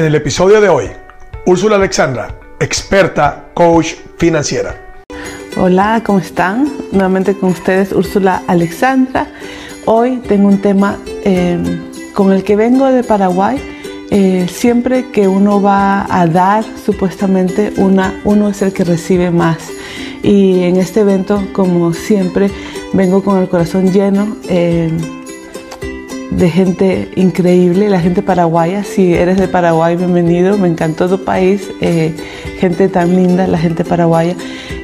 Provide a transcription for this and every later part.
En el episodio de hoy, Úrsula Alexandra, experta coach financiera. Hola, ¿cómo están? Nuevamente con ustedes Úrsula Alexandra. Hoy tengo un tema eh, con el que vengo de Paraguay. Eh, siempre que uno va a dar, supuestamente una, uno es el que recibe más. Y en este evento, como siempre, vengo con el corazón lleno. Eh, de gente increíble, la gente paraguaya. Si eres de Paraguay, bienvenido. Me encantó tu país, eh, gente tan linda, la gente paraguaya.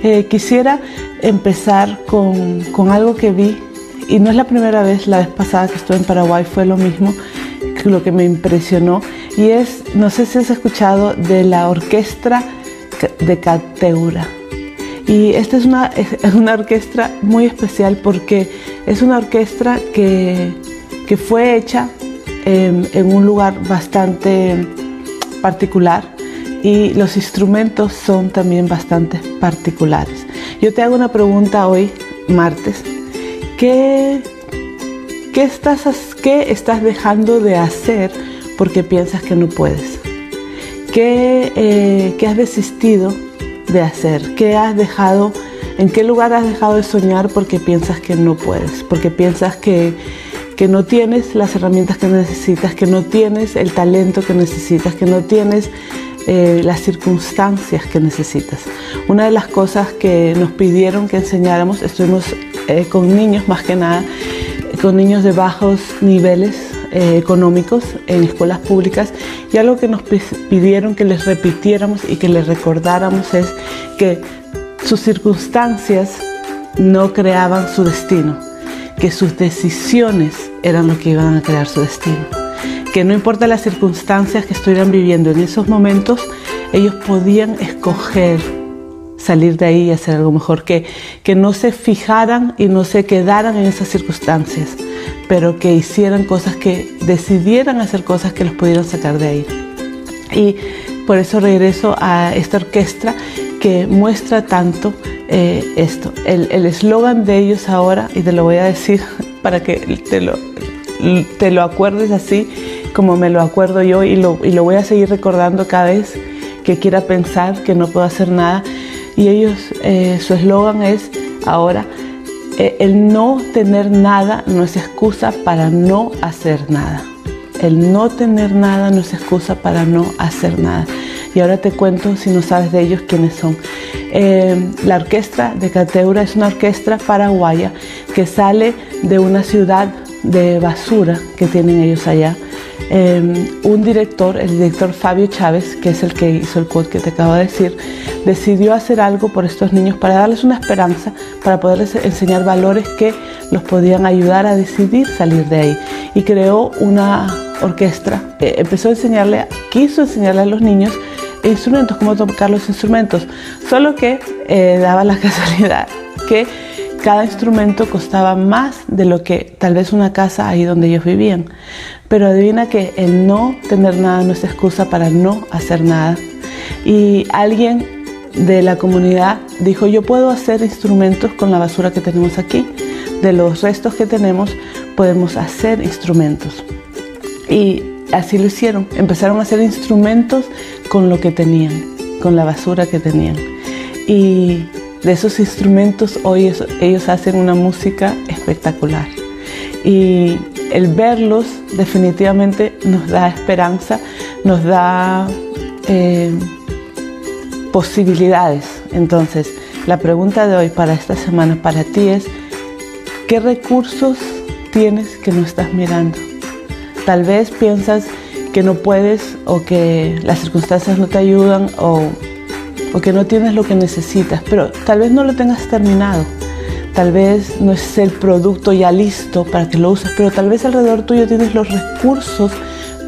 Eh, quisiera empezar con, con, algo que vi, y no es la primera vez, la vez pasada que estuve en Paraguay fue lo mismo, lo que me impresionó, y es, no sé si has escuchado de la orquesta de Cateura. Y esta es una, es una orquesta muy especial porque es una orquesta que que fue hecha en, en un lugar bastante particular y los instrumentos son también bastante particulares. Yo te hago una pregunta hoy, martes. ¿Qué, qué, estás, qué estás dejando de hacer porque piensas que no puedes? ¿Qué, eh, ¿Qué has desistido de hacer? ¿Qué has dejado, en qué lugar has dejado de soñar porque piensas que no puedes? Porque piensas que que no tienes las herramientas que necesitas, que no tienes el talento que necesitas, que no tienes eh, las circunstancias que necesitas. Una de las cosas que nos pidieron que enseñáramos, estuvimos eh, con niños más que nada, con niños de bajos niveles eh, económicos en escuelas públicas y algo que nos pidieron que les repitiéramos y que les recordáramos es que sus circunstancias no creaban su destino que sus decisiones eran lo que iban a crear su destino. Que no importa las circunstancias que estuvieran viviendo en esos momentos, ellos podían escoger salir de ahí y hacer algo mejor, que, que no se fijaran y no se quedaran en esas circunstancias, pero que hicieran cosas que decidieran hacer cosas que los pudieran sacar de ahí. Y por eso regreso a esta orquesta que muestra tanto eh, esto. El eslogan de ellos ahora, y te lo voy a decir para que te lo, te lo acuerdes así como me lo acuerdo yo y lo, y lo voy a seguir recordando cada vez que quiera pensar que no puedo hacer nada. Y ellos, eh, su eslogan es ahora, eh, el no tener nada no es excusa para no hacer nada. El no tener nada no es excusa para no hacer nada. Y ahora te cuento, si no sabes de ellos, quiénes son. Eh, la orquesta de Cateura es una orquesta paraguaya que sale de una ciudad de basura que tienen ellos allá. Eh, un director, el director Fabio Chávez, que es el que hizo el quote que te acabo de decir, decidió hacer algo por estos niños para darles una esperanza, para poderles enseñar valores que los podían ayudar a decidir salir de ahí. Y creó una orquesta, eh, empezó a enseñarle, quiso enseñarle a los niños instrumentos, cómo tocar los instrumentos. Solo que eh, daba la casualidad que cada instrumento costaba más de lo que tal vez una casa ahí donde ellos vivían. Pero adivina que el no tener nada no es excusa para no hacer nada. Y alguien de la comunidad dijo, yo puedo hacer instrumentos con la basura que tenemos aquí. De los restos que tenemos podemos hacer instrumentos. Y así lo hicieron. Empezaron a hacer instrumentos con lo que tenían, con la basura que tenían. Y de esos instrumentos hoy ellos hacen una música espectacular. Y el verlos definitivamente nos da esperanza, nos da eh, posibilidades. Entonces, la pregunta de hoy para esta semana para ti es, ¿qué recursos tienes que no estás mirando? Tal vez piensas que no puedes o que las circunstancias no te ayudan o, o que no tienes lo que necesitas, pero tal vez no lo tengas terminado. Tal vez no es el producto ya listo para que lo uses, pero tal vez alrededor tuyo tienes los recursos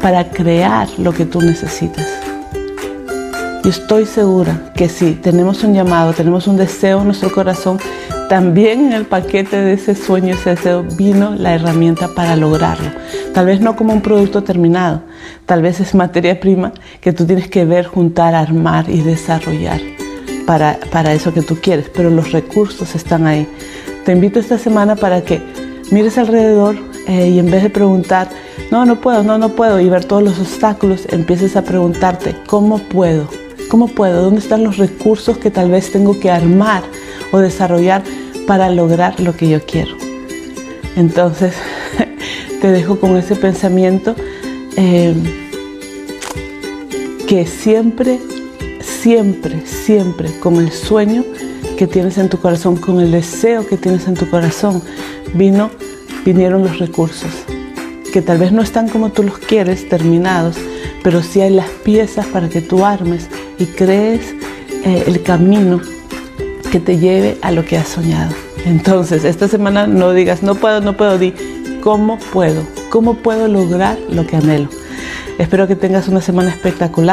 para crear lo que tú necesitas. Y estoy segura que si tenemos un llamado, tenemos un deseo en nuestro corazón, también en el paquete de ese sueño, ese deseo, vino la herramienta para lograrlo. Tal vez no como un producto terminado, tal vez es materia prima que tú tienes que ver, juntar, armar y desarrollar para, para eso que tú quieres, pero los recursos están ahí. Te invito esta semana para que mires alrededor eh, y en vez de preguntar, no, no puedo, no, no puedo, y ver todos los obstáculos, empieces a preguntarte, ¿cómo puedo? ¿Cómo puedo? ¿Dónde están los recursos que tal vez tengo que armar o desarrollar para lograr lo que yo quiero? Entonces, te dejo con ese pensamiento eh, que siempre, siempre, siempre con el sueño que tienes en tu corazón, con el deseo que tienes en tu corazón, vino, vinieron los recursos, que tal vez no están como tú los quieres, terminados, pero sí hay las piezas para que tú armes y crees eh, el camino que te lleve a lo que has soñado. Entonces, esta semana no digas, no puedo, no puedo, di, ¿cómo puedo? ¿Cómo puedo lograr lo que anhelo? Espero que tengas una semana espectacular.